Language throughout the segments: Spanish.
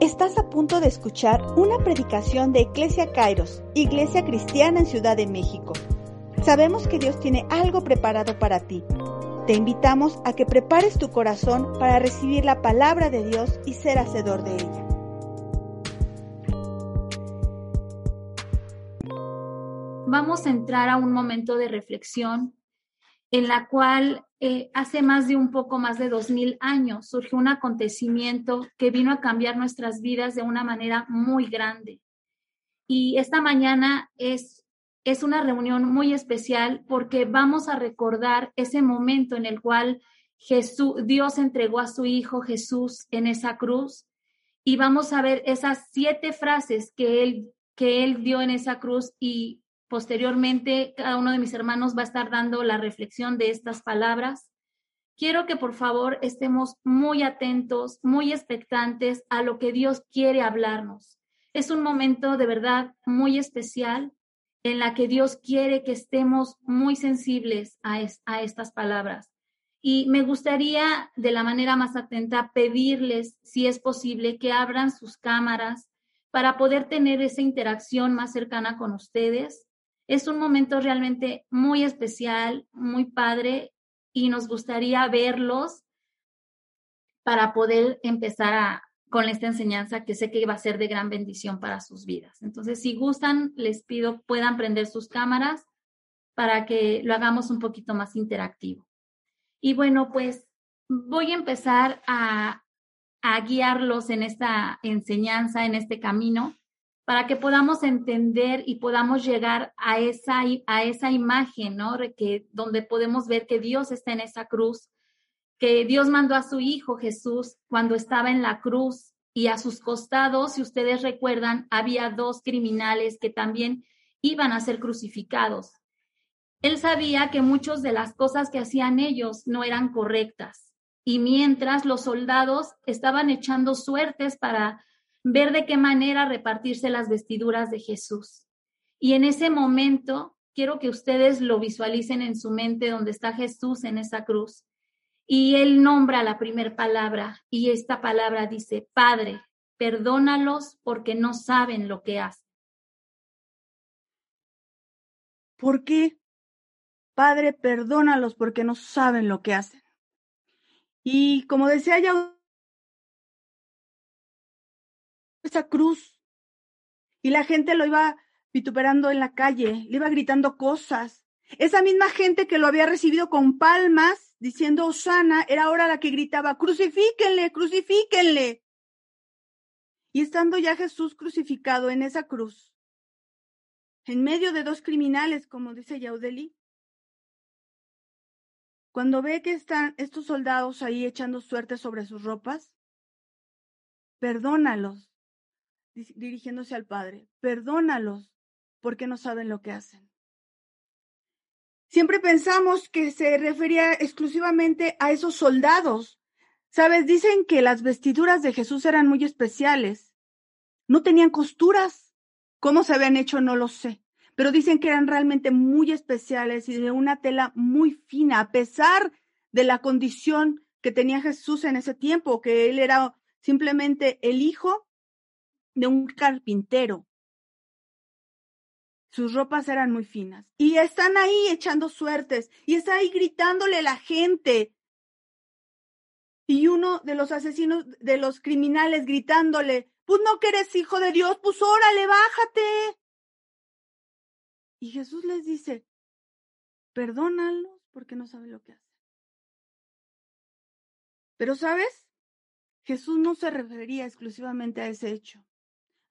Estás a punto de escuchar una predicación de Iglesia Kairos, Iglesia Cristiana en Ciudad de México. Sabemos que Dios tiene algo preparado para ti. Te invitamos a que prepares tu corazón para recibir la palabra de Dios y ser hacedor de ella. Vamos a entrar a un momento de reflexión en la cual eh, hace más de un poco más de dos mil años surgió un acontecimiento que vino a cambiar nuestras vidas de una manera muy grande. Y esta mañana es, es una reunión muy especial porque vamos a recordar ese momento en el cual Jesús, Dios entregó a su Hijo Jesús en esa cruz y vamos a ver esas siete frases que él, que él dio en esa cruz y Posteriormente, cada uno de mis hermanos va a estar dando la reflexión de estas palabras. Quiero que por favor estemos muy atentos, muy expectantes a lo que Dios quiere hablarnos. Es un momento de verdad muy especial en la que Dios quiere que estemos muy sensibles a, a estas palabras. Y me gustaría de la manera más atenta pedirles, si es posible, que abran sus cámaras para poder tener esa interacción más cercana con ustedes. Es un momento realmente muy especial, muy padre y nos gustaría verlos para poder empezar con esta enseñanza que sé que va a ser de gran bendición para sus vidas. Entonces, si gustan, les pido puedan prender sus cámaras para que lo hagamos un poquito más interactivo. Y bueno, pues voy a empezar a, a guiarlos en esta enseñanza, en este camino para que podamos entender y podamos llegar a esa, a esa imagen, ¿no? Que, donde podemos ver que Dios está en esa cruz, que Dios mandó a su Hijo Jesús cuando estaba en la cruz y a sus costados, si ustedes recuerdan, había dos criminales que también iban a ser crucificados. Él sabía que muchas de las cosas que hacían ellos no eran correctas. Y mientras los soldados estaban echando suertes para ver de qué manera repartirse las vestiduras de Jesús. Y en ese momento, quiero que ustedes lo visualicen en su mente donde está Jesús en esa cruz. Y él nombra la primera palabra y esta palabra dice, Padre, perdónalos porque no saben lo que hacen. ¿Por qué? Padre, perdónalos porque no saben lo que hacen. Y como decía ya esa cruz. Y la gente lo iba vituperando en la calle, le iba gritando cosas. Esa misma gente que lo había recibido con palmas, diciendo Osana, era ahora la que gritaba, crucifíquenle, crucifíquenle. Y estando ya Jesús crucificado en esa cruz, en medio de dos criminales, como dice Yaudeli, cuando ve que están estos soldados ahí echando suerte sobre sus ropas, perdónalos, dirigiéndose al Padre, perdónalos porque no saben lo que hacen. Siempre pensamos que se refería exclusivamente a esos soldados. Sabes, dicen que las vestiduras de Jesús eran muy especiales. No tenían costuras. ¿Cómo se habían hecho? No lo sé. Pero dicen que eran realmente muy especiales y de una tela muy fina, a pesar de la condición que tenía Jesús en ese tiempo, que él era simplemente el hijo de un carpintero. Sus ropas eran muy finas. Y están ahí echando suertes. Y está ahí gritándole a la gente. Y uno de los asesinos, de los criminales, gritándole, pues no que eres hijo de Dios, pues órale, bájate. Y Jesús les dice, perdónalos porque no saben lo que hacen. Pero, ¿sabes? Jesús no se refería exclusivamente a ese hecho.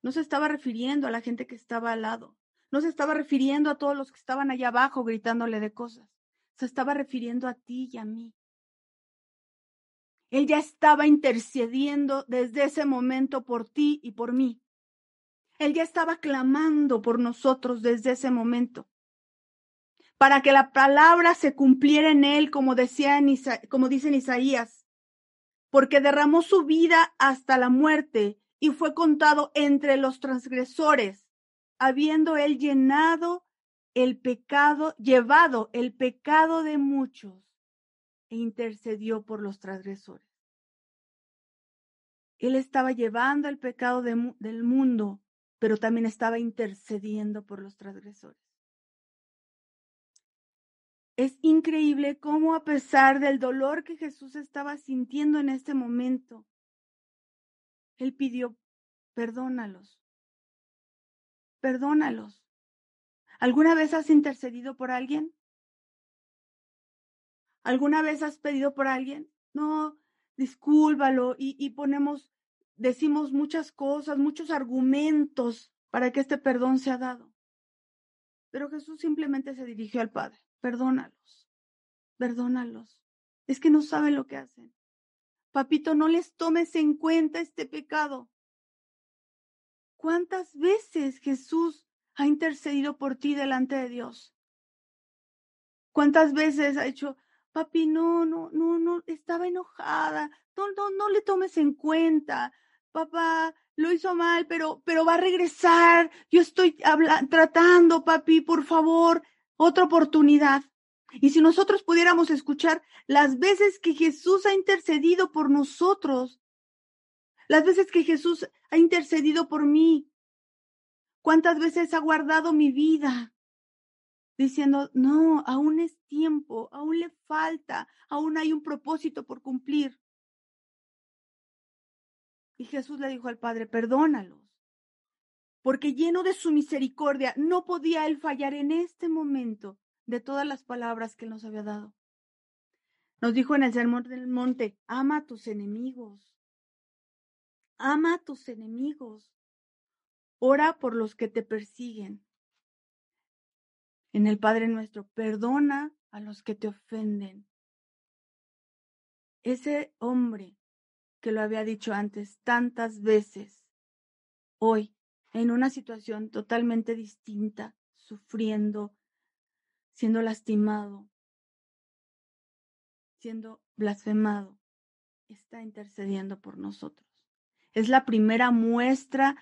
No se estaba refiriendo a la gente que estaba al lado. No se estaba refiriendo a todos los que estaban allá abajo gritándole de cosas. Se estaba refiriendo a ti y a mí. Él ya estaba intercediendo desde ese momento por ti y por mí. Él ya estaba clamando por nosotros desde ese momento. Para que la palabra se cumpliera en él, como, decía en como dice en Isaías. Porque derramó su vida hasta la muerte y fue contado entre los transgresores. habiendo él llenado el pecado, llevado el pecado de muchos e intercedió por los transgresores. Él estaba llevando el pecado del mundo, pero también estaba intercediendo por los transgresores. Es increíble cómo a pesar del dolor que Jesús estaba sintiendo en este momento, Él pidió, perdónalos, perdónalos. ¿Alguna vez has intercedido por alguien? ¿Alguna vez has pedido por alguien? No, discúlpalo y, y ponemos, decimos muchas cosas, muchos argumentos para que este perdón sea dado. Pero Jesús simplemente se dirigió al Padre. Perdónalos, perdónalos. Es que no saben lo que hacen. Papito, no les tomes en cuenta este pecado. ¿Cuántas veces Jesús ha intercedido por ti delante de Dios? ¿Cuántas veces ha hecho, papi, no, no, no, no, estaba enojada, no, no, no le tomes en cuenta, papá, lo hizo mal, pero, pero va a regresar, yo estoy tratando, papi, por favor, otra oportunidad. Y si nosotros pudiéramos escuchar las veces que Jesús ha intercedido por nosotros, las veces que Jesús ha intercedido por mí. ¿Cuántas veces ha guardado mi vida? Diciendo, no, aún es tiempo, aún le falta, aún hay un propósito por cumplir. Y Jesús le dijo al Padre, perdónalos, porque lleno de su misericordia no podía él fallar en este momento de todas las palabras que nos había dado. Nos dijo en el Sermón del Monte, ama a tus enemigos, ama a tus enemigos, ora por los que te persiguen. En el Padre nuestro, perdona a los que te ofenden. Ese hombre que lo había dicho antes tantas veces, hoy, en una situación totalmente distinta, sufriendo, siendo lastimado, siendo blasfemado, está intercediendo por nosotros. Es la primera muestra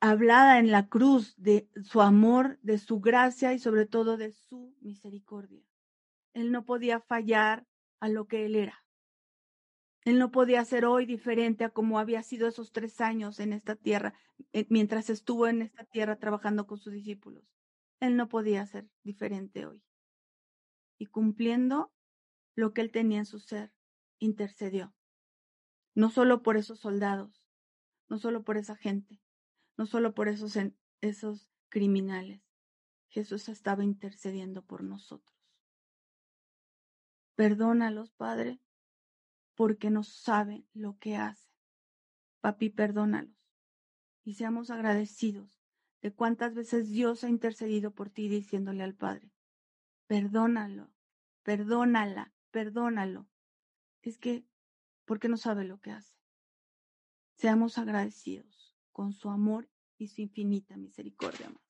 hablada en la cruz de su amor, de su gracia y sobre todo de su misericordia. Él no podía fallar a lo que él era. Él no podía ser hoy diferente a como había sido esos tres años en esta tierra, eh, mientras estuvo en esta tierra trabajando con sus discípulos. Él no podía ser diferente hoy. Y cumpliendo lo que él tenía en su ser, intercedió. No solo por esos soldados, no solo por esa gente, no solo por esos, esos criminales. Jesús estaba intercediendo por nosotros. Perdónalos, Padre, porque no saben lo que hacen. Papi, perdónalos. Y seamos agradecidos de cuántas veces Dios ha intercedido por ti diciéndole al Padre, perdónalo, perdónala, perdónalo. Es que, porque no sabe lo que hace. Seamos agradecidos con su amor y su infinita misericordia, amados.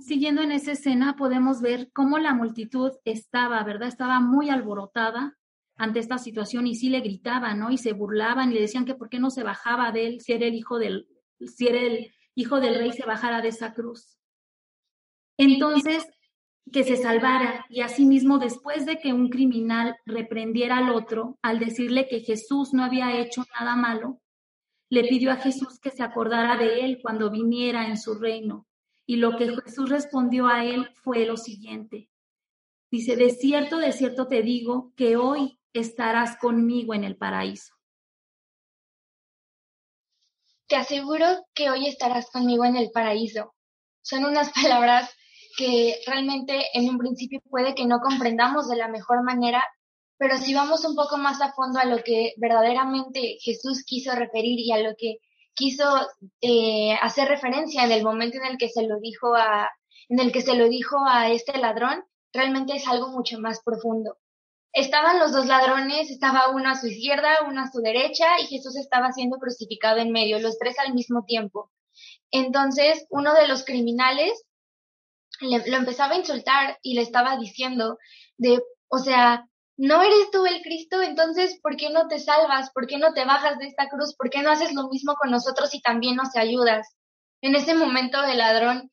siguiendo en esa escena, podemos ver cómo la multitud estaba, ¿verdad? Estaba muy alborotada ante esta situación y sí le gritaban, ¿no? Y se burlaban y le decían que por qué no se bajaba de él si era el hijo del, si era el hijo del rey, se bajara de esa cruz. Entonces, que se salvara y asimismo después de que un criminal reprendiera al otro al decirle que Jesús no había hecho nada malo, le pidió a Jesús que se acordara de él cuando viniera en su reino. Y lo que Jesús respondió a él fue lo siguiente. Dice, de cierto, de cierto te digo que hoy estarás conmigo en el paraíso. Te aseguro que hoy estarás conmigo en el paraíso. Son unas palabras que realmente en un principio puede que no comprendamos de la mejor manera, pero si vamos un poco más a fondo a lo que verdaderamente Jesús quiso referir y a lo que quiso eh, hacer referencia en el momento en el que se lo dijo a, en el que se lo dijo a este ladrón, realmente es algo mucho más profundo. Estaban los dos ladrones, estaba uno a su izquierda, uno a su derecha, y Jesús estaba siendo crucificado en medio, los tres al mismo tiempo. Entonces, uno de los criminales lo empezaba a insultar y le estaba diciendo de, o sea, ¿no eres tú el Cristo? Entonces, ¿por qué no te salvas? ¿Por qué no te bajas de esta cruz? ¿Por qué no haces lo mismo con nosotros y también nos ayudas? En ese momento el ladrón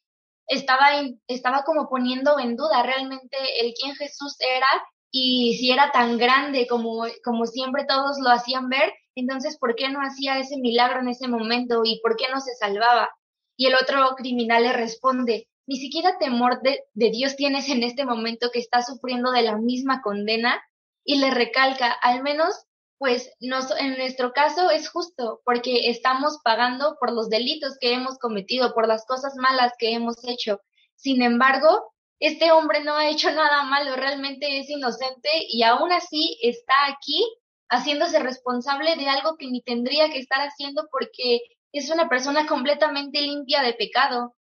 estaba, estaba como poniendo en duda realmente el quién Jesús era y si era tan grande como, como siempre todos lo hacían ver, entonces ¿por qué no hacía ese milagro en ese momento y por qué no se salvaba? Y el otro criminal le responde, ni siquiera temor de, de Dios tienes en este momento que estás sufriendo de la misma condena y le recalca, al menos pues nos, en nuestro caso es justo porque estamos pagando por los delitos que hemos cometido, por las cosas malas que hemos hecho. Sin embargo, este hombre no ha hecho nada malo, realmente es inocente y aún así está aquí haciéndose responsable de algo que ni tendría que estar haciendo porque es una persona completamente limpia de pecado.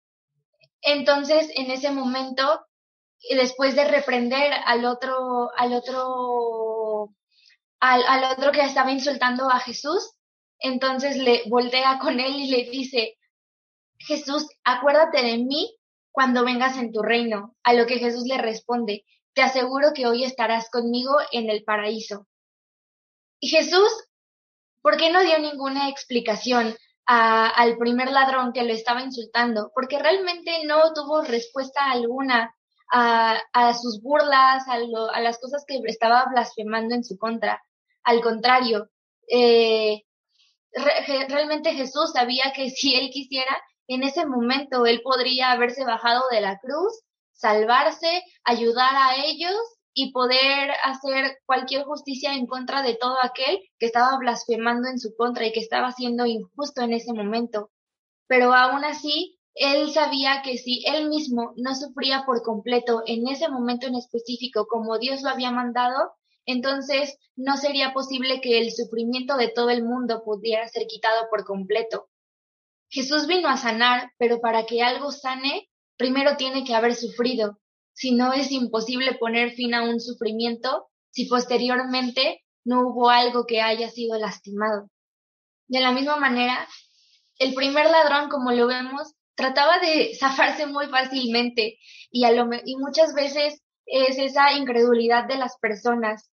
Entonces, en ese momento, después de reprender al otro, al otro al, otro que estaba insultando a Jesús, entonces le voltea con él y le dice, Jesús, acuérdate de mí cuando vengas en tu reino. A lo que Jesús le responde, te aseguro que hoy estarás conmigo en el paraíso. Y Jesús, ¿por qué no dio ninguna explicación al primer ladrón que lo estaba insultando? Porque realmente no tuvo respuesta alguna a, sus burlas, a las cosas que estaba blasfemando en su contra. Al contrario, eh, realmente Jesús sabía que si él quisiera, en ese momento él podría haberse bajado de la cruz, salvarse, ayudar a ellos y poder hacer cualquier justicia en contra de todo aquel que estaba blasfemando en su contra y que estaba siendo injusto en ese momento. Pero aún así, él sabía que si él mismo no sufría por completo en ese momento en específico como Dios lo había mandado, entonces no sería posible que el sufrimiento de todo el mundo pudiera ser quitado por completo. Jesús vino a sanar, pero para que algo sane, primero tiene que haber sufrido. Si no es imposible poner fin a un sufrimiento, si posteriormente no hubo algo que haya sido lastimado. De la misma manera, el primer ladrón, como lo vemos, trataba de zafarse muy fácilmente y, a lo, y muchas veces es esa incredulidad de las personas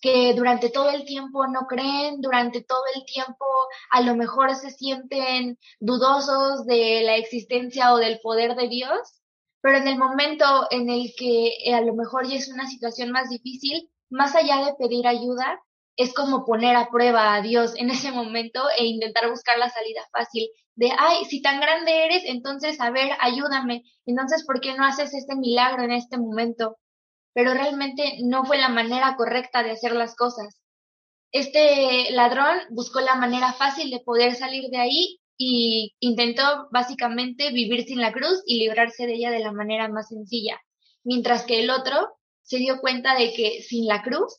que durante todo el tiempo no creen, durante todo el tiempo a lo mejor se sienten dudosos de la existencia o del poder de Dios, pero en el momento en el que eh, a lo mejor ya es una situación más difícil, más allá de pedir ayuda, es como poner a prueba a Dios en ese momento e intentar buscar la salida fácil de, ay, si tan grande eres, entonces, a ver, ayúdame, entonces, ¿por qué no haces este milagro en este momento? Pero realmente no fue la manera correcta de hacer las cosas. Este ladrón buscó la manera fácil de poder salir de ahí y intentó básicamente vivir sin la cruz y librarse de ella de la manera más sencilla, mientras que el otro se dio cuenta de que sin la cruz,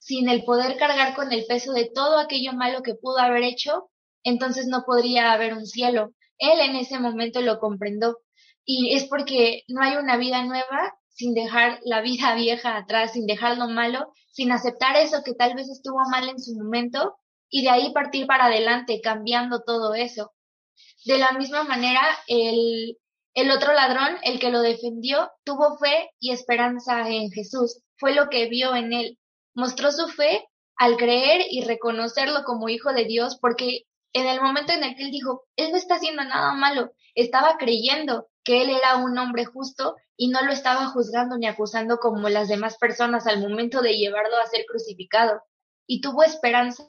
sin el poder cargar con el peso de todo aquello malo que pudo haber hecho, entonces no podría haber un cielo. Él en ese momento lo comprendió y es porque no hay una vida nueva sin dejar la vida vieja atrás, sin dejar lo malo, sin aceptar eso que tal vez estuvo mal en su momento y de ahí partir para adelante, cambiando todo eso. De la misma manera, el, el otro ladrón, el que lo defendió, tuvo fe y esperanza en Jesús. Fue lo que vio en él. Mostró su fe al creer y reconocerlo como hijo de Dios, porque en el momento en el que él dijo, él no está haciendo nada malo, estaba creyendo que él era un hombre justo y no lo estaba juzgando ni acusando como las demás personas al momento de llevarlo a ser crucificado. Y tuvo esperanza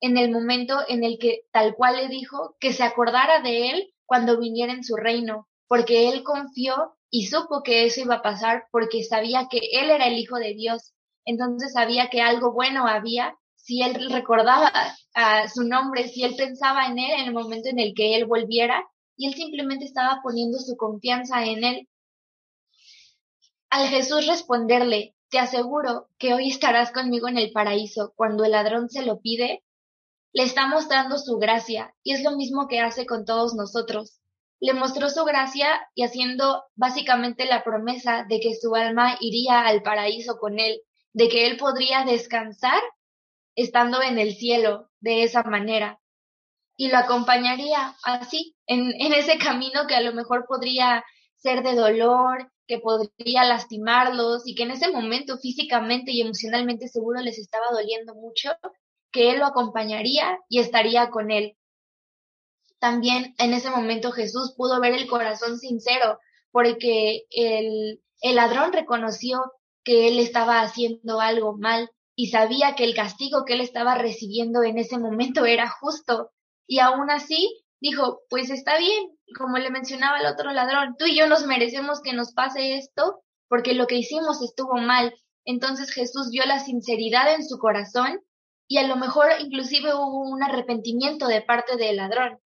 en el momento en el que tal cual le dijo que se acordara de él cuando viniera en su reino, porque él confió y supo que eso iba a pasar porque sabía que él era el Hijo de Dios. Entonces sabía que algo bueno había si él recordaba a su nombre, si él pensaba en él en el momento en el que él volviera y él simplemente estaba poniendo su confianza en él. Al Jesús responderle, te aseguro que hoy estarás conmigo en el paraíso cuando el ladrón se lo pide, le está mostrando su gracia y es lo mismo que hace con todos nosotros. Le mostró su gracia y haciendo básicamente la promesa de que su alma iría al paraíso con él, de que él podría descansar estando en el cielo de esa manera y lo acompañaría así, en, en ese camino que a lo mejor podría ser de dolor, que podría lastimarlos y que en ese momento físicamente y emocionalmente seguro les estaba doliendo mucho, que Él lo acompañaría y estaría con Él. También en ese momento Jesús pudo ver el corazón sincero porque el, el ladrón reconoció que Él estaba haciendo algo mal y sabía que el castigo que Él estaba recibiendo en ese momento era justo. Y aún así dijo, pues está bien, como le mencionaba el otro ladrón, tú y yo nos merecemos que nos pase esto porque lo que hicimos estuvo mal. Entonces Jesús vio la sinceridad en su corazón y a lo mejor inclusive hubo un arrepentimiento de parte del ladrón.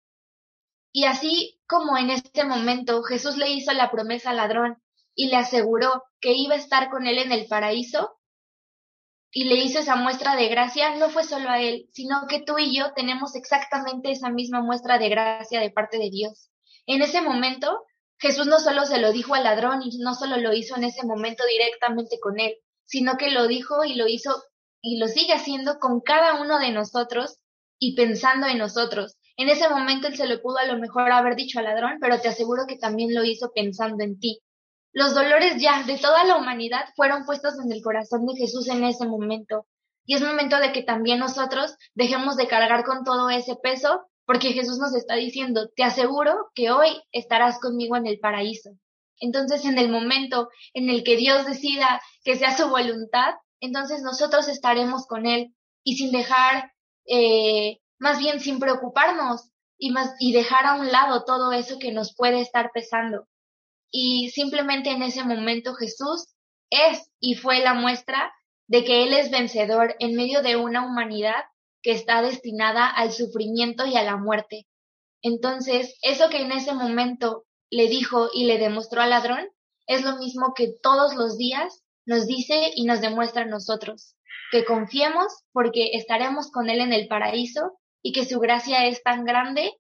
Y así como en este momento Jesús le hizo la promesa al ladrón y le aseguró que iba a estar con él en el paraíso, y le hizo esa muestra de gracia, no fue solo a él, sino que tú y yo tenemos exactamente esa misma muestra de gracia de parte de Dios. En ese momento, Jesús no solo se lo dijo al ladrón y no solo lo hizo en ese momento directamente con él, sino que lo dijo y lo hizo y lo sigue haciendo con cada uno de nosotros y pensando en nosotros. En ese momento él se lo pudo a lo mejor haber dicho al ladrón, pero te aseguro que también lo hizo pensando en ti. Los dolores ya de toda la humanidad fueron puestos en el corazón de Jesús en ese momento. Y es momento de que también nosotros dejemos de cargar con todo ese peso, porque Jesús nos está diciendo, te aseguro que hoy estarás conmigo en el paraíso. Entonces, en el momento en el que Dios decida que sea su voluntad, entonces nosotros estaremos con Él y sin dejar, eh, más bien sin preocuparnos y, más, y dejar a un lado todo eso que nos puede estar pesando y simplemente en ese momento Jesús es y fue la muestra de que Él es vencedor en medio de una humanidad que está destinada al sufrimiento y a la muerte. Entonces, eso que en ese momento le dijo y le demostró al ladrón es lo mismo que todos los días nos dice y nos demuestra nosotros, que confiemos porque estaremos con Él en el paraíso y que su gracia es tan grande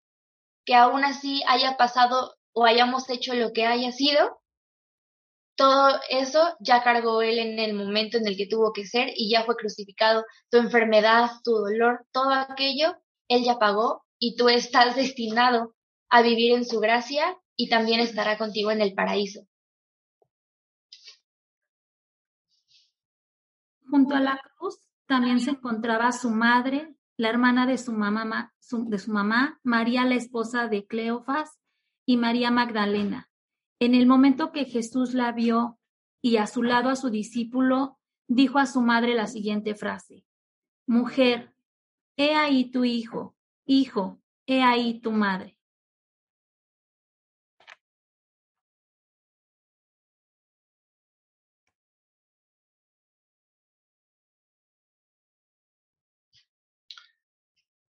que aún así haya pasado o hayamos hecho lo que haya sido, todo eso ya cargó Él en el momento en el que tuvo que ser y ya fue crucificado. Tu enfermedad, tu dolor, todo aquello, Él ya pagó y tú estás destinado a vivir en su gracia y también estará contigo en el paraíso. Junto a la cruz también se encontraba su madre, la hermana de su mamá, de su mamá María, la esposa de Cleofas, y María Magdalena. En el momento que Jesús la vio y a su lado a su discípulo, dijo a su madre la siguiente frase, Mujer, he ahí tu hijo, hijo, he ahí tu madre.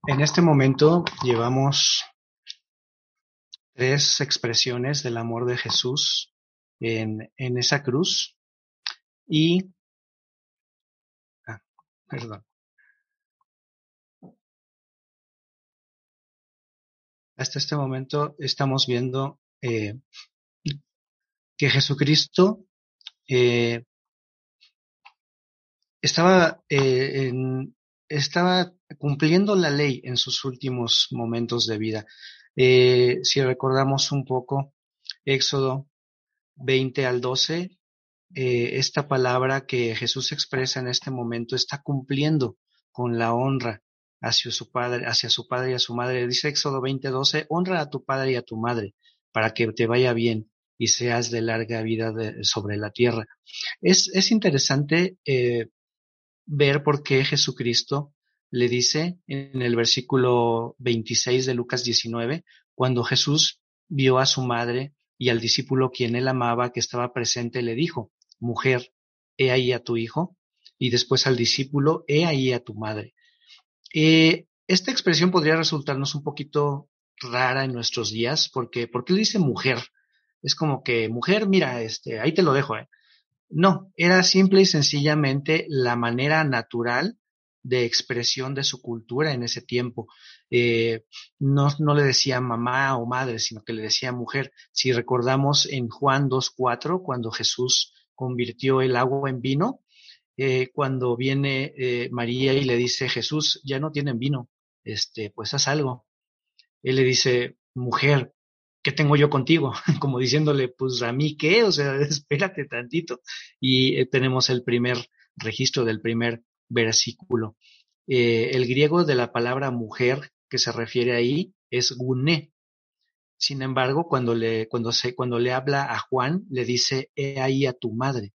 En este momento llevamos tres expresiones del amor de Jesús en, en esa cruz y ah, perdón. Hasta este momento estamos viendo eh, que Jesucristo eh, estaba, eh, en, estaba cumpliendo la ley en sus últimos momentos de vida. Eh, si recordamos un poco, Éxodo 20 al 12, eh, esta palabra que Jesús expresa en este momento está cumpliendo con la honra hacia su padre, hacia su padre y a su madre. Dice Éxodo 20, 12, honra a tu padre y a tu madre para que te vaya bien y seas de larga vida sobre la tierra. Es, es interesante eh, ver por qué Jesucristo le dice en el versículo 26 de Lucas 19, cuando Jesús vio a su madre y al discípulo quien él amaba que estaba presente, le dijo, mujer, he ahí a tu hijo, y después al discípulo, he ahí a tu madre. Eh, esta expresión podría resultarnos un poquito rara en nuestros días, porque, ¿por qué dice mujer? Es como que, mujer, mira, este, ahí te lo dejo, ¿eh? No, era simple y sencillamente la manera natural de expresión de su cultura en ese tiempo. Eh, no, no le decía mamá o madre, sino que le decía mujer. Si recordamos en Juan 2.4, cuando Jesús convirtió el agua en vino, eh, cuando viene eh, María y le dice, Jesús, ya no tienen vino, este, pues haz algo. Él le dice, mujer, ¿qué tengo yo contigo? Como diciéndole, pues a mí qué, o sea, espérate tantito. Y tenemos el primer registro del primer versículo. Eh, el griego de la palabra mujer que se refiere ahí es guné. Sin embargo, cuando le, cuando se, cuando le habla a Juan, le dice, he ahí a tu madre.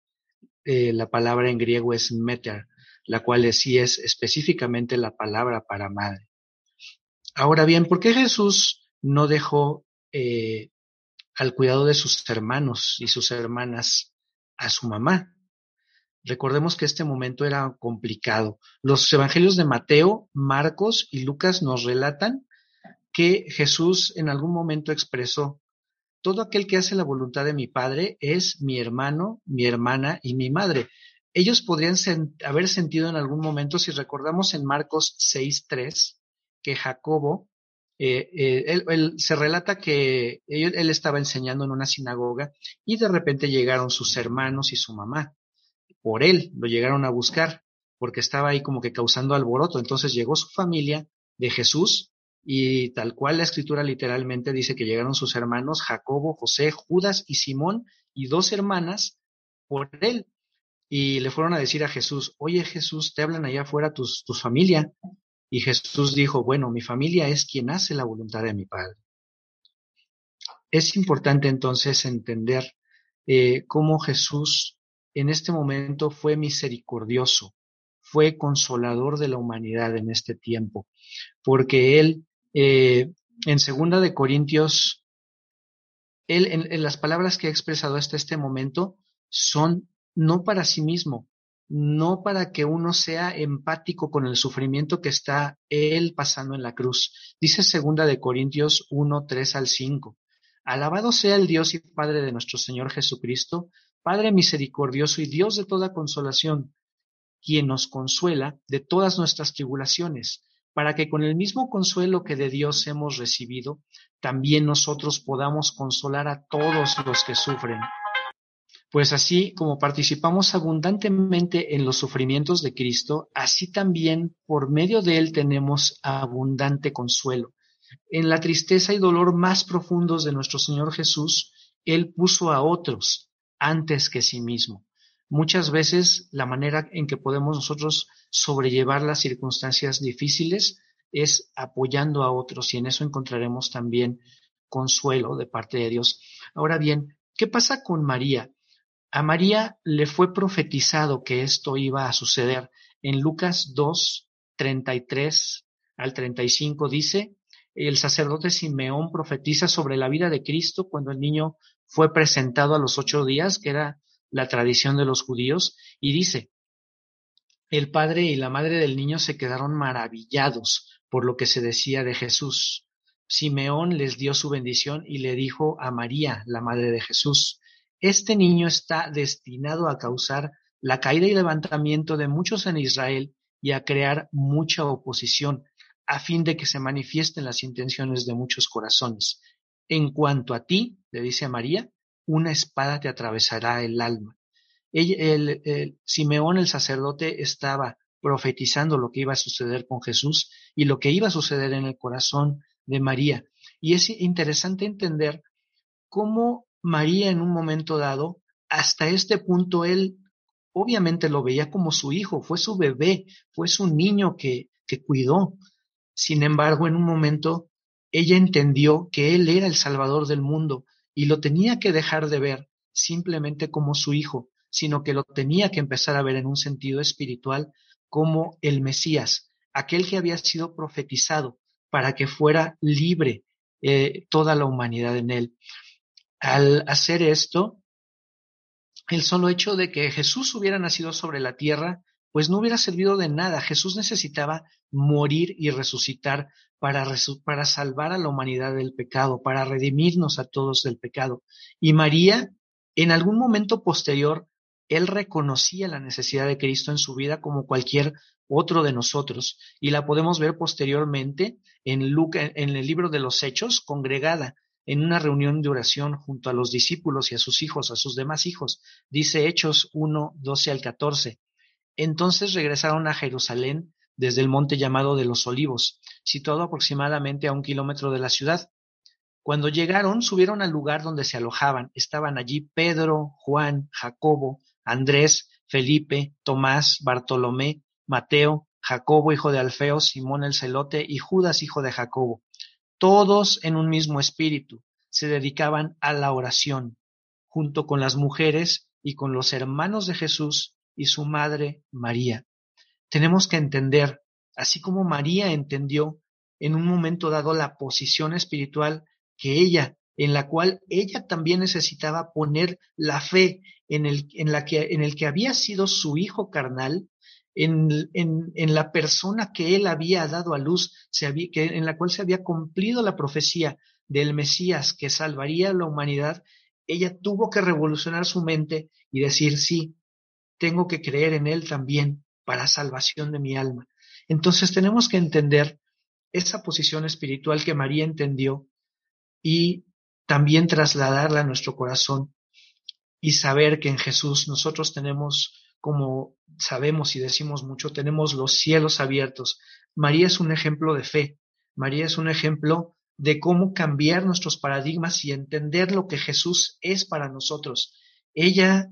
Eh, la palabra en griego es meter, la cual sí es específicamente la palabra para madre. Ahora bien, ¿por qué Jesús no dejó eh, al cuidado de sus hermanos y sus hermanas a su mamá? Recordemos que este momento era complicado. Los evangelios de Mateo, Marcos y Lucas nos relatan que Jesús en algún momento expresó, todo aquel que hace la voluntad de mi Padre es mi hermano, mi hermana y mi madre. Ellos podrían haber sentido en algún momento, si recordamos en Marcos 6.3, que Jacobo, eh, eh, se relata que él estaba enseñando en una sinagoga y de repente llegaron sus hermanos y su mamá por él, lo llegaron a buscar, porque estaba ahí como que causando alboroto. Entonces llegó su familia de Jesús y tal cual la escritura literalmente dice que llegaron sus hermanos Jacobo, José, Judas y Simón y dos hermanas por él. Y le fueron a decir a Jesús, oye Jesús, te hablan allá afuera tus, tu familia. Y Jesús dijo, bueno, mi familia es quien hace la voluntad de mi Padre. Es importante entonces entender eh, cómo Jesús en este momento fue misericordioso, fue consolador de la humanidad en este tiempo, porque él, eh, en segunda de Corintios, él, en, las palabras que ha expresado hasta este momento, son no para sí mismo, no para que uno sea empático con el sufrimiento que está él pasando en la cruz. Dice segunda de Corintios 1, 3 al 5. Alabado sea el Dios y Padre de nuestro Señor Jesucristo, Padre misericordioso y Dios de toda consolación, quien nos consuela de todas nuestras tribulaciones, para que con el mismo consuelo que de Dios hemos recibido, también nosotros podamos consolar a todos los que sufren. Pues así como participamos abundantemente en los sufrimientos de Cristo, así también por medio de Él tenemos abundante consuelo. En la tristeza y dolor más profundos de nuestro Señor Jesús, Él puso a otros, antes que sí mismo. Muchas veces la manera en que podemos nosotros sobrellevar las circunstancias difíciles es apoyando a otros y en eso encontraremos también consuelo de parte de Dios. Ahora bien, ¿qué pasa con María? A María le fue profetizado que esto iba a suceder. En Lucas 2, 33 al 35 dice, el sacerdote Simeón profetiza sobre la vida de Cristo cuando el niño fue presentado a los ocho días, que era la tradición de los judíos, y dice, el padre y la madre del niño se quedaron maravillados por lo que se decía de Jesús. Simeón les dio su bendición y le dijo a María, la madre de Jesús, este niño está destinado a causar la caída y levantamiento de muchos en Israel y a crear mucha oposición, a fin de que se manifiesten las intenciones de muchos corazones. En cuanto a ti, le dice a María, una espada te atravesará el alma. el, Simeón el sacerdote estaba profetizando lo que iba a suceder con Jesús y lo que iba a suceder en el corazón de María. Y es interesante entender cómo María en un momento dado, hasta este punto, él obviamente lo veía como su hijo, fue su bebé, fue su niño que, que cuidó. Sin embargo, en un momento ella entendió que Él era el Salvador del mundo y lo tenía que dejar de ver simplemente como su hijo, sino que lo tenía que empezar a ver en un sentido espiritual como el Mesías, aquel que había sido profetizado para que fuera libre eh, toda la humanidad en él. Al hacer esto, el solo hecho de que Jesús hubiera nacido sobre la tierra, pues no hubiera servido de nada. Jesús necesitaba morir y resucitar para, para salvar a la humanidad del pecado, para redimirnos a todos del pecado. Y María, en algún momento posterior, él reconocía la necesidad de Cristo en su vida como cualquier otro de nosotros. Y la podemos ver posteriormente en, en el libro de los Hechos, congregada en una reunión de oración junto a los discípulos y a sus hijos, a sus demás hijos. Dice Hechos 1, 12 al 14. Entonces regresaron a Jerusalén desde el monte llamado de los Olivos, situado aproximadamente a un kilómetro de la ciudad. Cuando llegaron, subieron al lugar donde se alojaban. Estaban allí Pedro, Juan, Jacobo, Andrés, Felipe, Tomás, Bartolomé, Mateo, Jacobo, hijo de Alfeo, Simón el celote y Judas, hijo de Jacobo. Todos en un mismo espíritu se dedicaban a la oración, junto con las mujeres y con los hermanos de Jesús y su madre María. Tenemos que entender, así como María entendió en un momento dado la posición espiritual que ella, en la cual ella también necesitaba poner la fe en el, en la que, en el que había sido su hijo carnal, en, en, la persona que él había dado a luz, se había, que, en la cual se había cumplido la profecía del Mesías que salvaría a la humanidad, ella tuvo que revolucionar su mente y decir, sí, tengo que creer en Él también para salvación de mi alma. Entonces tenemos que entender esa posición espiritual que María entendió y también trasladarla a nuestro corazón y saber que en Jesús nosotros tenemos, como sabemos y decimos mucho, tenemos los cielos abiertos. María es un ejemplo de fe, María es un ejemplo de cómo cambiar nuestros paradigmas y entender lo que Jesús es para nosotros. Ella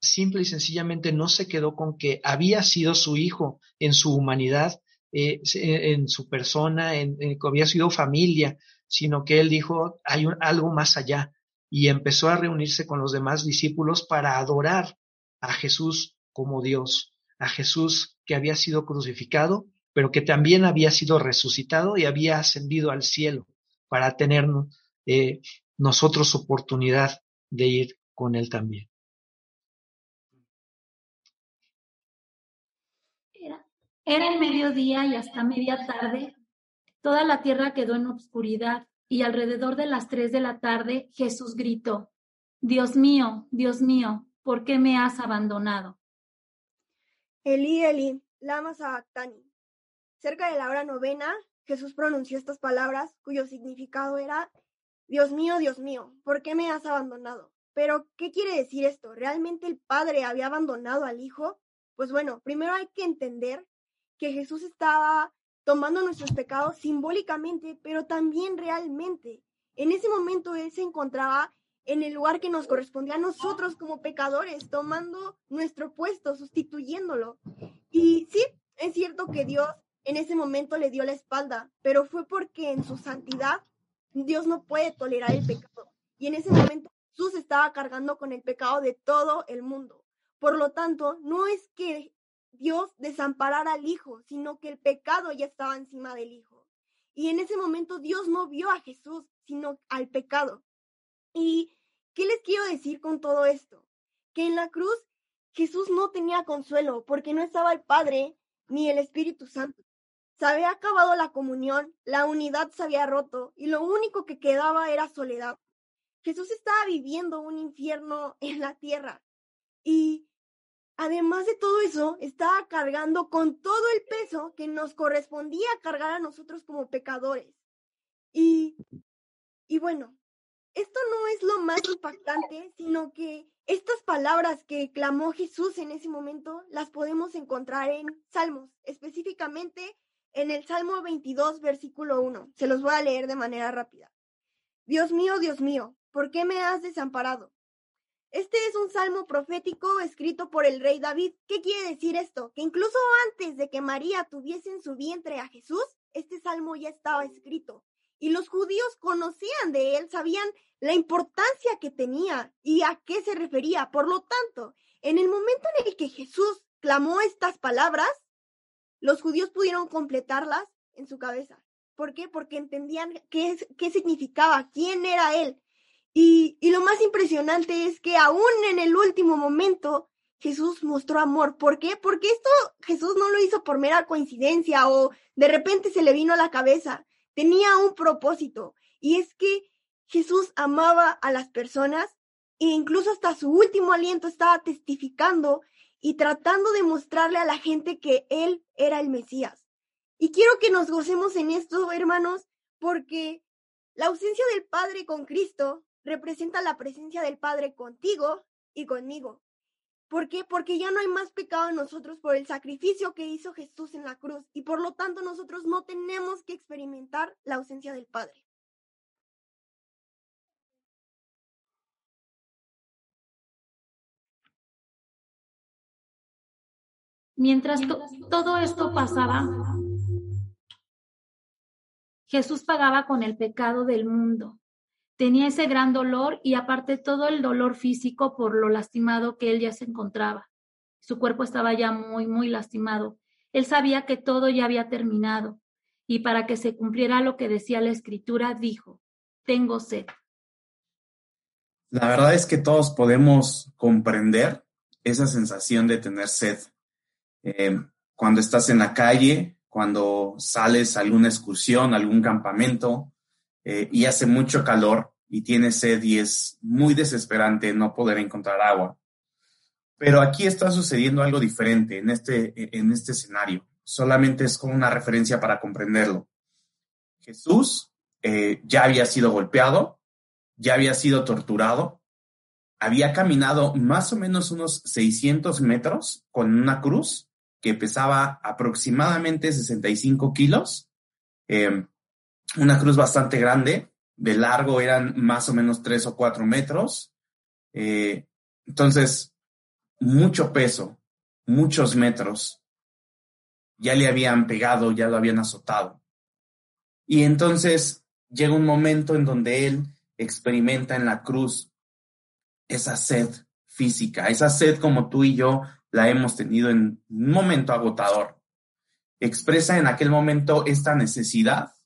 simple y sencillamente no se quedó con que había sido su hijo en su humanidad, eh, en su persona, en, que había sido familia, sino que él dijo, hay algo más allá, y empezó a reunirse con los demás discípulos para adorar a Jesús como Dios, a Jesús que había sido crucificado, pero que también había sido resucitado y había ascendido al cielo para tener eh, nosotros oportunidad de ir con Él también. Era, el mediodía y hasta media tarde Toda la tierra quedó en obscuridad y alrededor de las tres de la tarde Jesús gritó, Dios mío, Dios mío, ¿por qué me has abandonado? Elí, Elí, lama sabactani. Cerca de la hora novena, Jesús pronunció estas palabras cuyo significado era, Dios mío, Dios mío, ¿por qué me has abandonado? Pero, ¿qué quiere decir esto? ¿Realmente el Padre había abandonado al Hijo? Pues bueno, primero hay que entender que Jesús estaba tomando nuestros pecados simbólicamente, pero también realmente. En ese momento Él se encontraba en el lugar que nos correspondía a nosotros como pecadores, tomando nuestro puesto, sustituyéndolo. Y sí, es cierto que Dios en ese momento le dio la espalda, pero fue porque en su santidad Dios no puede tolerar el pecado. Y en ese momento Jesús estaba cargando con el pecado de todo el mundo. Por lo tanto, no es que Dios desamparara al Hijo, sino que el pecado ya estaba encima del Hijo. Y en ese momento Dios no vio a Jesús, sino al pecado. ¿Y qué les quiero decir con todo esto? Que en la cruz Jesús no tenía consuelo porque no estaba el Padre ni el Espíritu Santo. Se había acabado la comunión, la unidad se había roto y lo único que quedaba era soledad. Jesús estaba viviendo un infierno en la tierra y Además de todo eso, estaba cargando con todo el peso que nos correspondía cargar a nosotros como pecadores. Y, y bueno, esto no es lo más impactante, sino que estas palabras que clamó Jesús en ese momento las podemos encontrar en Salmos, específicamente en el Salmo 22, versículo 1. Se los voy a leer de manera rápida. Dios mío, Dios mío, ¿por qué me has desamparado? Este es un salmo profético escrito por el rey David. ¿Qué quiere decir esto? Que incluso antes de que María tuviese en su vientre a Jesús, este salmo ya estaba escrito. Y los judíos conocían de él, sabían la importancia que tenía y a qué se refería. Por lo tanto, en el momento en el que Jesús clamó estas palabras, los judíos pudieron completarlas en su cabeza. ¿Por qué? Porque entendían qué, qué significaba, quién era él. Y, lo más impresionante es que aún en el último momento Jesús mostró amor. ¿Por qué? Porque esto Jesús no lo hizo por mera coincidencia o de repente se le vino a la cabeza. Tenía un propósito y es que Jesús amaba a las personas e incluso hasta su último aliento estaba testificando y tratando de mostrarle a la gente que Él era el Mesías. Y quiero que nos gocemos en esto, hermanos, porque la ausencia del Padre con Cristo representa la presencia del Padre contigo y conmigo. ¿Por qué? Porque ya no hay más pecado en nosotros por el sacrificio que hizo Jesús en la cruz y por lo tanto nosotros no tenemos que experimentar la ausencia del Padre. Mientras todo esto pasaba, Jesús pagaba con el pecado del mundo. Tenía ese gran dolor y aparte todo el dolor físico por lo lastimado que él ya se encontraba. Su cuerpo estaba ya muy, muy lastimado. Él sabía que todo ya había terminado y para que se cumpliera lo que decía la escritura, dijo, tengo sed. La verdad es que todos podemos comprender esa sensación de tener sed. Eh, cuando estás en la calle, cuando sales a alguna excursión, algún campamento eh, y hace mucho calor y tienes sed y es muy desesperante no poder encontrar agua. Pero aquí está sucediendo algo diferente en este, en este escenario. Solamente es como una referencia para comprenderlo. Jesús eh, ya había sido golpeado, ya había sido torturado, había caminado más o menos unos 600 metros con una cruz que pesaba aproximadamente 65 kilos, em, una cruz bastante grande, de largo eran más o menos 3 o 4 metros. Eh, entonces, mucho peso, muchos metros, ya le habían pegado, ya lo habían azotado. Y entonces llega un momento en donde él experimenta en la cruz esa sed física, esa sed como tú y yo la hemos tenido en un momento agotador. Expresa en aquel momento esta necesidad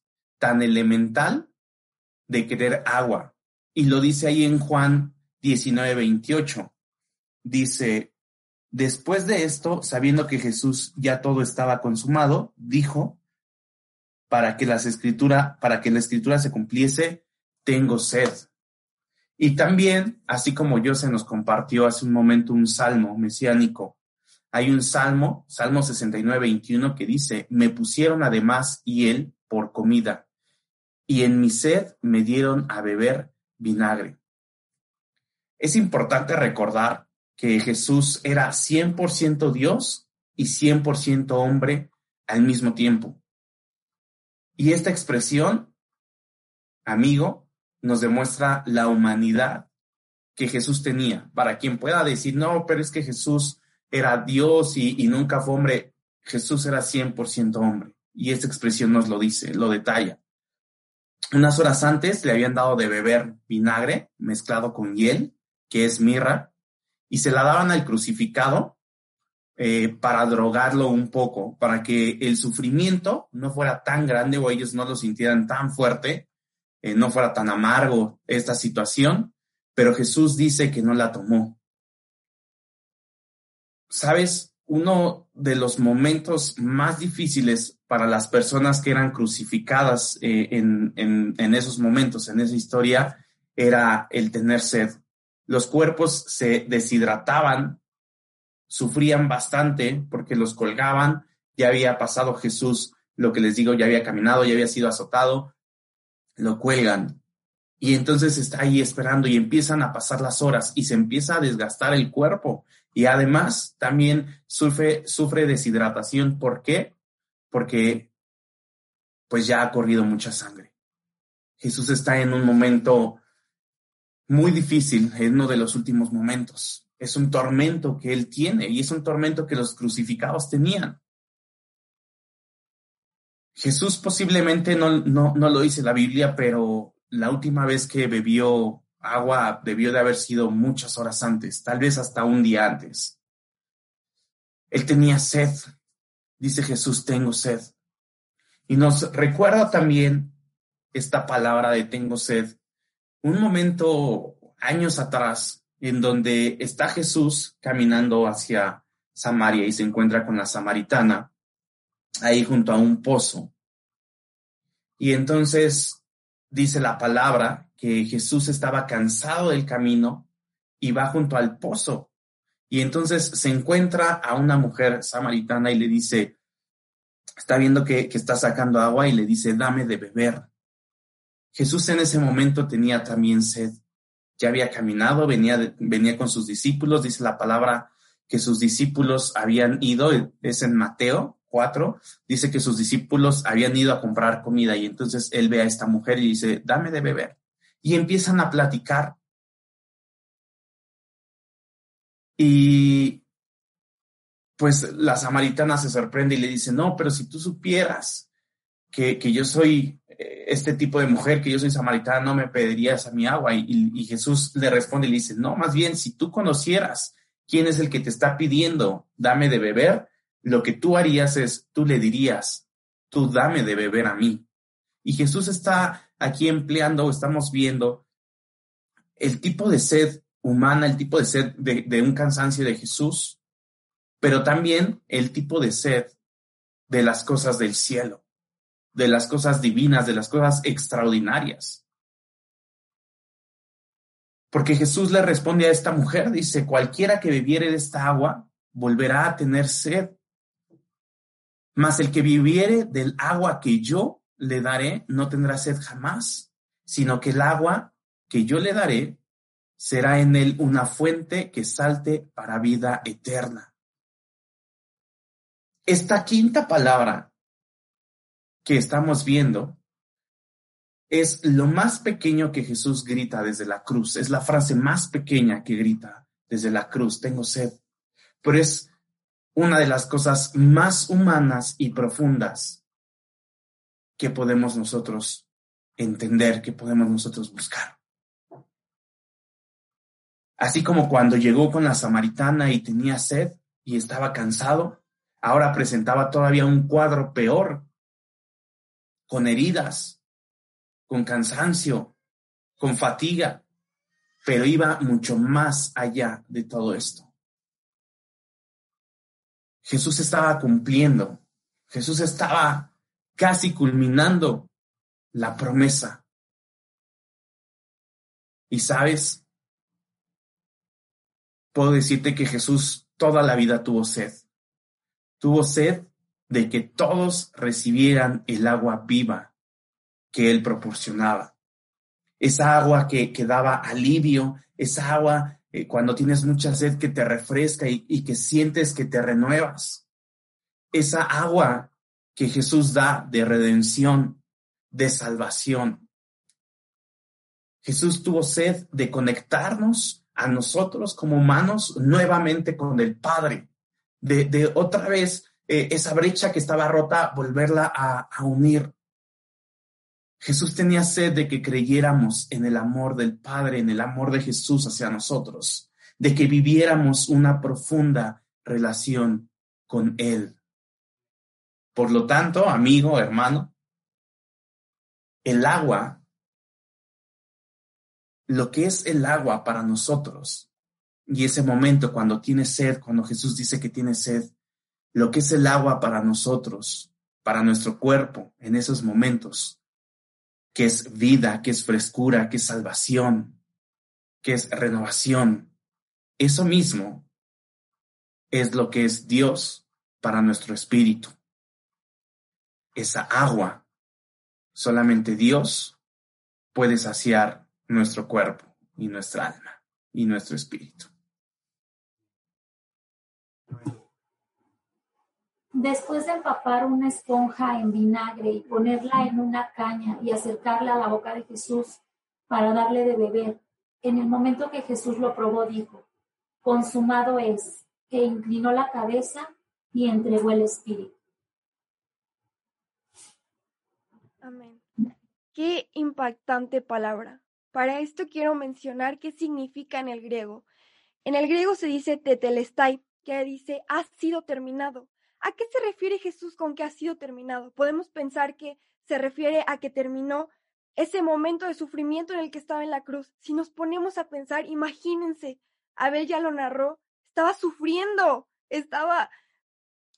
tan elemental de querer agua. Y lo dice ahí en Juan 19, 28 dice, después de esto, sabiendo que Jesús ya todo estaba consumado, dijo, para que las escritura, para que la escritura se cumpliese, tengo sed. Y también, así como yo se nos compartió hace un momento un salmo mesiánico, hay un salmo, Salmo 69, 21, que dice, me pusieron además y él por comida, y en mi sed me dieron a beber vinagre. Es importante recordar que Jesús era 100% Dios y 100% hombre al mismo tiempo. Y esta expresión, amigo, nos demuestra la humanidad que Jesús tenía. Para quien pueda decir, no, pero es que Jesús era Dios y, nunca fue hombre, Jesús era 100% hombre. Y esta expresión nos lo dice, lo detalla. Unas horas antes le habían dado de beber vinagre mezclado con hiel, que es mirra, y se la daban al crucificado eh, para drogarlo un poco, para que el sufrimiento no fuera tan grande o ellos no lo sintieran tan fuerte, eh, no fuera tan amargo esta situación, pero Jesús dice que no la tomó. ¿Sabes? Uno de los momentos más difíciles para las personas que eran crucificadas eh, en, en esos momentos, en esa historia, era el tener sed los cuerpos se deshidrataban, sufrían bastante porque los colgaban, ya había pasado Jesús, lo que les digo, ya había caminado, ya había sido azotado, lo cuelgan. Y entonces está ahí esperando y empiezan a pasar las horas y se empieza a desgastar el cuerpo. Y además también sufre, sufre deshidratación. ¿Por qué? Porque pues ya ha corrido mucha sangre. Jesús está en un momento muy difícil en uno de los últimos momentos. Es un tormento que él tiene y es un tormento que los crucificados tenían. Jesús posiblemente no, no, no lo dice la Biblia, pero la última vez que bebió agua debió de haber sido muchas horas antes, tal vez hasta un día antes. Él tenía sed. Dice Jesús, tengo sed. Y nos recuerda también esta palabra de tengo sed un momento años atrás en donde está Jesús caminando hacia Samaria y se encuentra con la samaritana ahí junto a un pozo. Y entonces dice la palabra que Jesús estaba cansado del camino y va junto al pozo. Y entonces se encuentra a una mujer samaritana y le dice, está viendo que, está sacando agua y le dice, dame de beber. Jesús en ese momento tenía también sed. Ya había caminado, venía, venía con sus discípulos, dice la palabra que sus discípulos habían ido, es en Mateo 4, dice que sus discípulos habían ido a comprar comida y entonces él ve a esta mujer y dice, dame de beber. Y empiezan a platicar. Y pues la samaritana se sorprende y le dice, no, pero si tú supieras que, yo soy eh, este tipo de mujer, que yo soy samaritana, no me pedirías a mi agua. Y, y, Jesús le responde y le dice, no, más bien, si tú conocieras quién es el que te está pidiendo, dame de beber, lo que tú harías es, tú le dirías, tú dame de beber a mí. Y Jesús está aquí empleando, estamos viendo el tipo de sed humana, el tipo de sed de, un cansancio de Jesús, pero también el tipo de sed de las cosas del cielo, de las cosas divinas, de las cosas extraordinarias. Porque Jesús le responde a esta mujer, dice, cualquiera que bebiere de esta agua volverá a tener sed, mas el que viviere del agua que yo le daré no tendrá sed jamás, sino que el agua que yo le daré será en él una fuente que salte para vida eterna. Esta quinta palabra que estamos viendo es lo más pequeño que Jesús grita desde la cruz. Es la frase más pequeña que grita desde la cruz, tengo sed. Pero es una de las cosas más humanas y profundas que podemos nosotros entender, que podemos nosotros buscar. Así como cuando llegó con la samaritana y tenía sed y estaba cansado, ahora presentaba todavía un cuadro peor, con heridas, con cansancio, con fatiga, pero iba mucho más allá de todo esto. Jesús estaba cumpliendo, Jesús estaba casi culminando la promesa. Y sabes, puedo decirte que Jesús toda la vida tuvo sed. Tuvo sed de que todos recibieran el agua viva que Él proporcionaba. Esa agua que, daba alivio, esa agua eh, cuando tienes mucha sed que te refresca y que sientes que te renuevas. Esa agua que Jesús da de redención, de salvación. Jesús tuvo sed de conectarnos a nosotros como humanos nuevamente con el Padre, de, otra vez eh, esa brecha que estaba rota, volverla a, a unir. Jesús tenía sed de que creyéramos en el amor del Padre, en el amor de Jesús hacia nosotros, de que viviéramos una profunda relación con Él. Por lo tanto, amigo, hermano, el agua lo que es el agua para nosotros y ese momento cuando tiene sed, cuando Jesús dice que tiene sed, lo que es el agua para nosotros, para nuestro cuerpo en esos momentos, que es vida, que es frescura, que es salvación, que es renovación. Eso mismo es lo que es Dios para nuestro espíritu. Esa agua, solamente Dios puede saciar nuestro cuerpo y nuestra alma y nuestro espíritu. Después de empapar una esponja en vinagre y ponerla en una caña y acercarla a la boca de Jesús para darle de beber, en el momento que Jesús lo probó dijo, consumado es, e inclinó la cabeza y entregó el espíritu. Amén. Qué impactante palabra. Para esto quiero mencionar qué significa en el griego. En el griego se dice tetelestai, que dice ha sido terminado. ¿A qué se refiere Jesús con que ha sido terminado? Podemos pensar que se refiere a que terminó ese momento de sufrimiento en el que estaba en la cruz. Si nos ponemos a pensar, imagínense, Abel ya lo narró, estaba sufriendo, estaba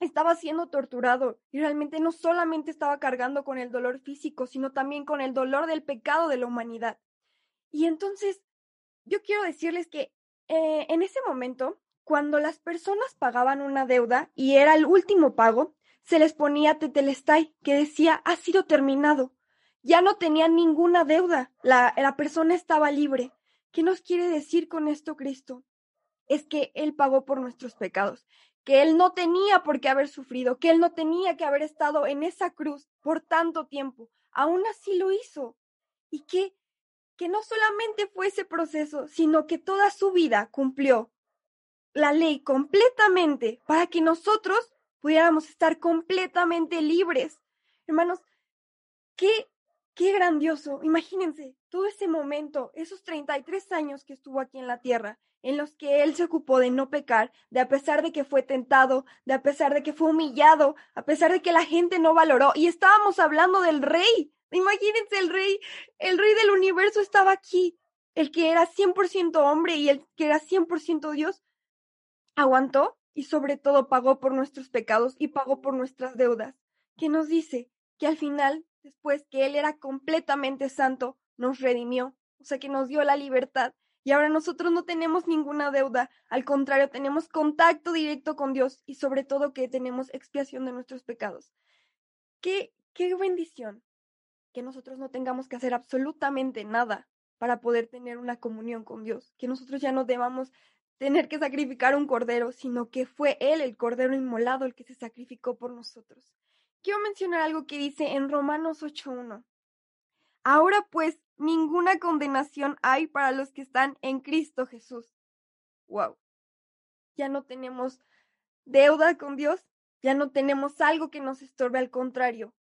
estaba siendo torturado y realmente no solamente estaba cargando con el dolor físico, sino también con el dolor del pecado de la humanidad. Y entonces, yo quiero decirles que eh, en ese momento, cuando las personas pagaban una deuda y era el último pago, se les ponía tetelestai, que decía, ha sido terminado. Ya no tenían ninguna deuda. La, la persona estaba libre. ¿Qué nos quiere decir con esto Cristo? Es que Él pagó por nuestros pecados, que Él no tenía por qué haber sufrido, que Él no tenía que haber estado en esa cruz por tanto tiempo. Aún así lo hizo. Y que que no solamente fue ese proceso, sino que toda su vida cumplió la ley completamente para que nosotros pudiéramos estar completamente libres. Hermanos, qué, qué grandioso. Imagínense todo ese momento, esos 33 años que estuvo aquí en la tierra, en los que él se ocupó de no pecar, de a pesar de que fue tentado, de a pesar de que fue humillado, a pesar de que la gente no valoró. Y estábamos hablando del rey. Imagínense el rey, el rey del universo estaba aquí, el que era 100% hombre y el que era 100% Dios, aguantó y sobre todo pagó por nuestros pecados y pagó por nuestras deudas, que nos dice que al final, después que Él era completamente santo, nos redimió, o sea que nos dio la libertad. Y ahora nosotros no tenemos ninguna deuda, al contrario, tenemos contacto directo con Dios y sobre todo que tenemos expiación de nuestros pecados. Qué, qué bendición que nosotros no tengamos que hacer absolutamente nada para poder tener una comunión con Dios, que nosotros ya no debamos tener que sacrificar un cordero, sino que fue Él, el cordero inmolado, el que se sacrificó por nosotros. Quiero mencionar algo que dice en Romanos 8.1. Ahora pues, ninguna condenación hay para los que están en Cristo Jesús. Wow. Ya no tenemos deuda con Dios, ya no tenemos algo que nos estorbe, al contrario,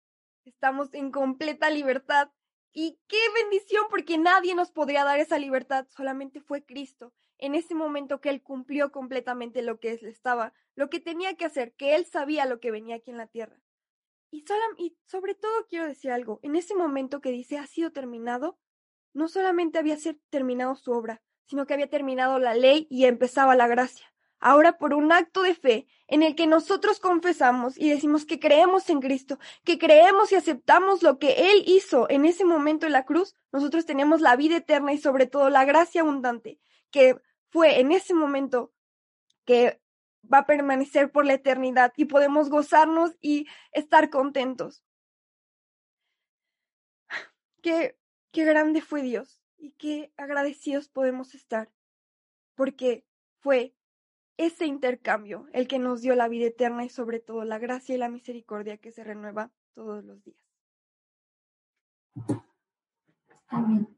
estamos en completa libertad. Y qué bendición, porque nadie nos podría dar esa libertad, solamente fue Cristo en ese momento que él cumplió completamente lo que él estaba, lo que tenía que hacer, que él sabía lo que venía aquí en la tierra. Y, sobre todo quiero decir algo, en ese momento que dice ha sido terminado, no solamente había terminado su obra, sino que había terminado la ley y empezaba la gracia. Ahora por un acto de fe en el que nosotros confesamos y decimos que creemos en Cristo, que creemos y aceptamos lo que Él hizo en ese momento en la cruz, nosotros tenemos la vida eterna y sobre todo la gracia abundante, que fue en ese momento que va a permanecer por la eternidad y podemos gozarnos y estar contentos. Qué, qué grande fue Dios y qué agradecidos podemos estar, porque fue ese intercambio el que nos dio la vida eterna y sobre todo la gracia y la misericordia que se renueva todos los días. Amén.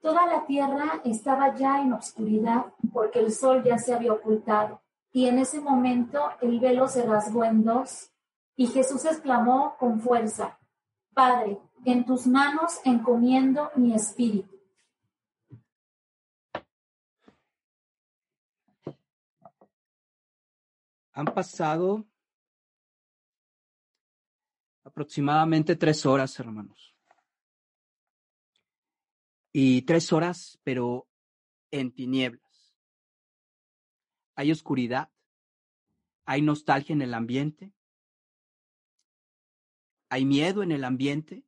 Toda la tierra estaba ya en oscuridad porque el sol ya se había ocultado. Y en ese momento el velo se rasgó en dos y Jesús exclamó con fuerza, Padre, en tus manos encomiendo mi espíritu. Han pasado aproximadamente tres horas, hermanos y tres horas, pero en tinieblas. Hay oscuridad, hay nostalgia en el ambiente, hay miedo en el ambiente,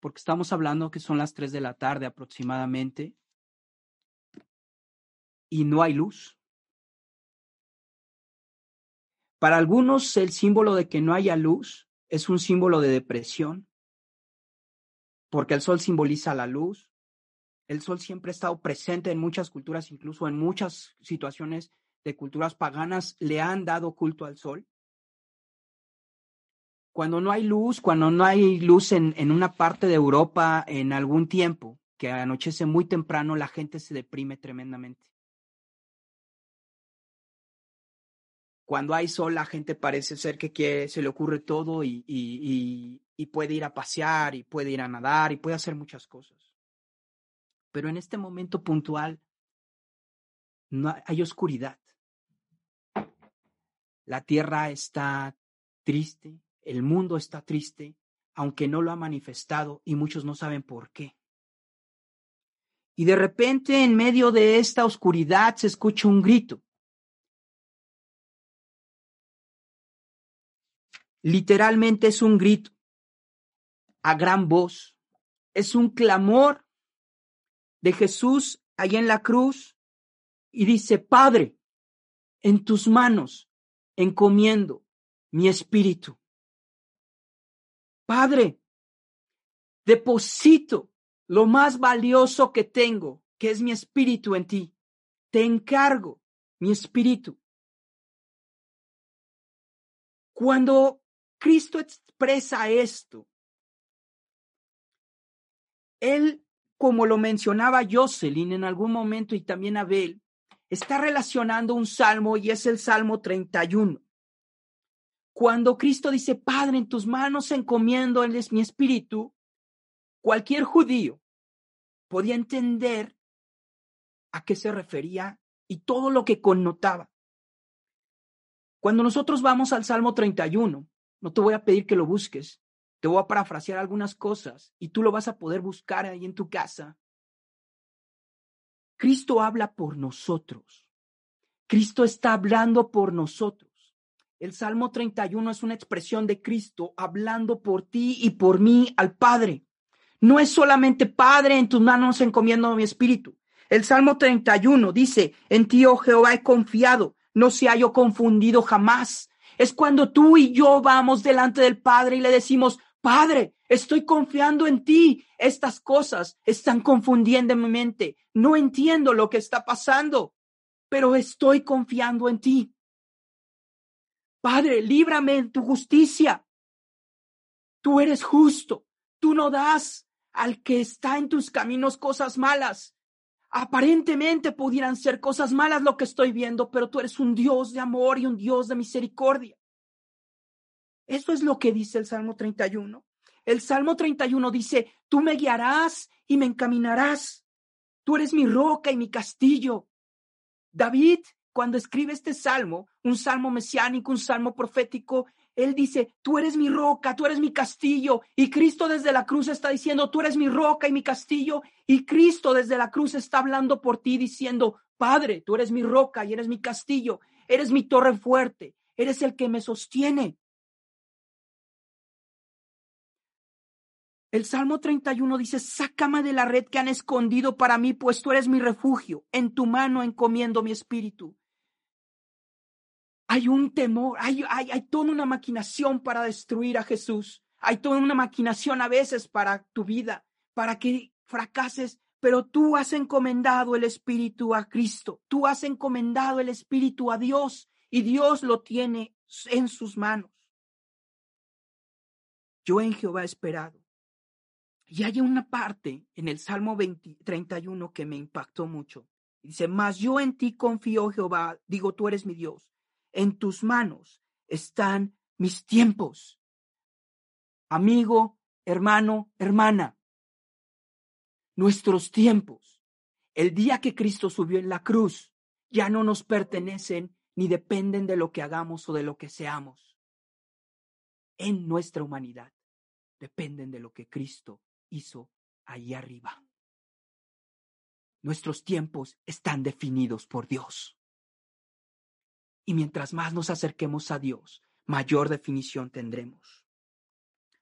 porque estamos hablando que son las tres de la tarde aproximadamente y no hay luz. Para algunos el símbolo de que no haya luz es un símbolo de depresión, porque el sol simboliza la luz. El sol siempre ha estado presente en muchas culturas, incluso en muchas situaciones de culturas paganas le han dado culto al sol. Cuando no hay luz, cuando no hay luz en, en una parte de Europa en algún tiempo, que anochece muy temprano, la gente se deprime tremendamente. Cuando hay sol, la gente parece ser que quiere, se le ocurre todo y, y, y puede ir a pasear y puede ir a nadar y puede hacer muchas cosas. Pero en este momento puntual no hay oscuridad. La tierra está triste, el mundo está triste, aunque no lo ha manifestado y muchos no saben por qué. Y de repente en medio de esta oscuridad se escucha un grito. Literalmente es un grito a gran voz. Es un clamor de Jesús allá en la cruz y dice, Padre, en tus manos encomiendo mi espíritu. Padre, deposito lo más valioso que tengo, que es mi espíritu en ti. Te encargo mi espíritu. Cuando Cristo expresa esto, Él, como lo mencionaba Jocelyn en algún momento y también Abel, está relacionando un salmo y es el Salmo 31. Cuando Cristo dice, Padre, en tus manos encomiendo, es mi espíritu, cualquier judío podía entender a qué se refería y todo lo que connotaba. Cuando nosotros vamos al Salmo 31, no te voy a pedir que lo busques, te voy a parafrasear algunas cosas y tú lo vas a poder buscar ahí en tu casa. Cristo habla por nosotros. Cristo está hablando por nosotros. El Salmo 31 es una expresión de Cristo hablando por ti y por mí al Padre. No es solamente Padre, en tus manos encomiendo mi espíritu. El Salmo 31 dice, en ti, oh Jehová, he confiado, no se yo confundido jamás. Es cuando tú y yo vamos delante del Padre y le decimos, Padre, estoy confiando en ti. Estas cosas están confundiendo mi mente. No entiendo lo que está pasando, pero estoy confiando en ti. Padre, líbrame en tu justicia. Tú eres justo. Tú no das al que está en tus caminos cosas malas. Aparentemente pudieran ser cosas malas lo que estoy viendo, pero tú eres un Dios de amor y un Dios de misericordia. Eso es lo que dice el Salmo 31. El Salmo 31 dice, tú me guiarás y me encaminarás. Tú eres mi roca y mi castillo. David, cuando escribe este salmo, un salmo mesiánico, un salmo profético, él dice, tú eres mi roca, tú eres mi castillo. Y Cristo desde la cruz está diciendo, tú eres mi roca y mi castillo. Y Cristo desde la cruz está hablando por ti diciendo, Padre, tú eres mi roca y eres mi castillo. Eres mi torre fuerte. Eres el que me sostiene. El Salmo 31 dice, sácame de la red que han escondido para mí, pues tú eres mi refugio. En tu mano encomiendo mi espíritu hay un temor, hay, hay, hay toda una maquinación para destruir a Jesús. Hay toda una maquinación a veces para tu vida, para que fracases, pero tú has encomendado el Espíritu a Cristo, tú has encomendado el Espíritu a Dios y Dios lo tiene en sus manos. Yo en Jehová he esperado. Y hay una parte en el Salmo 31 que me impactó mucho. Dice, mas yo en ti confío, Jehová, digo, tú eres mi Dios en tus manos están mis tiempos. Amigo, hermano, hermana, nuestros tiempos, el día que Cristo subió en la cruz, ya no nos pertenecen ni dependen de lo que hagamos o de lo que seamos. En nuestra humanidad dependen de lo que Cristo hizo ahí arriba. Nuestros tiempos están definidos por Dios. Y mientras más nos acerquemos a Dios, mayor definición tendremos.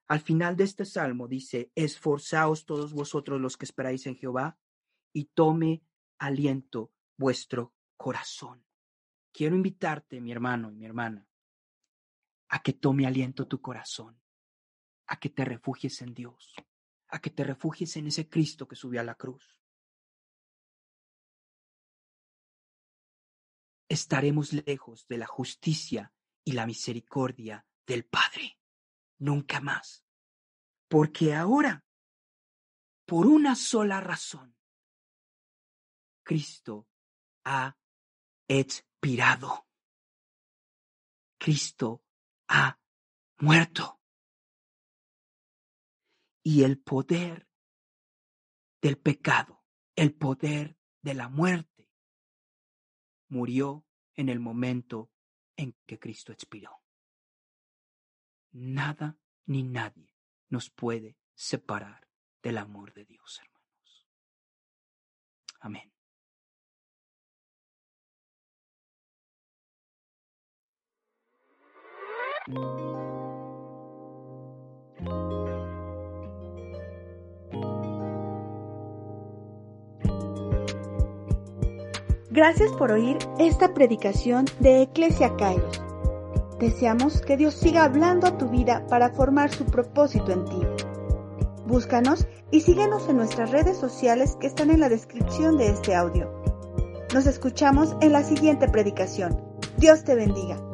Al final de este salmo dice, esforzaos todos vosotros los que esperáis en Jehová y tome aliento vuestro corazón. Quiero invitarte, mi hermano y mi hermana, a que tome aliento tu corazón, a que te refugies en Dios, a que te refugies en ese Cristo que subió a la cruz. estaremos lejos de la justicia y la misericordia del Padre. Nunca más. Porque ahora, por una sola razón, Cristo ha expirado. Cristo ha muerto. Y el poder del pecado, el poder de la muerte, murió en el momento en que Cristo expiró. Nada ni nadie nos puede separar del amor de Dios, hermanos. Amén. Gracias por oír esta predicación de Eclesia Kairos. Deseamos que Dios siga hablando a tu vida para formar su propósito en ti. Búscanos y síguenos en nuestras redes sociales que están en la descripción de este audio. Nos escuchamos en la siguiente predicación. Dios te bendiga.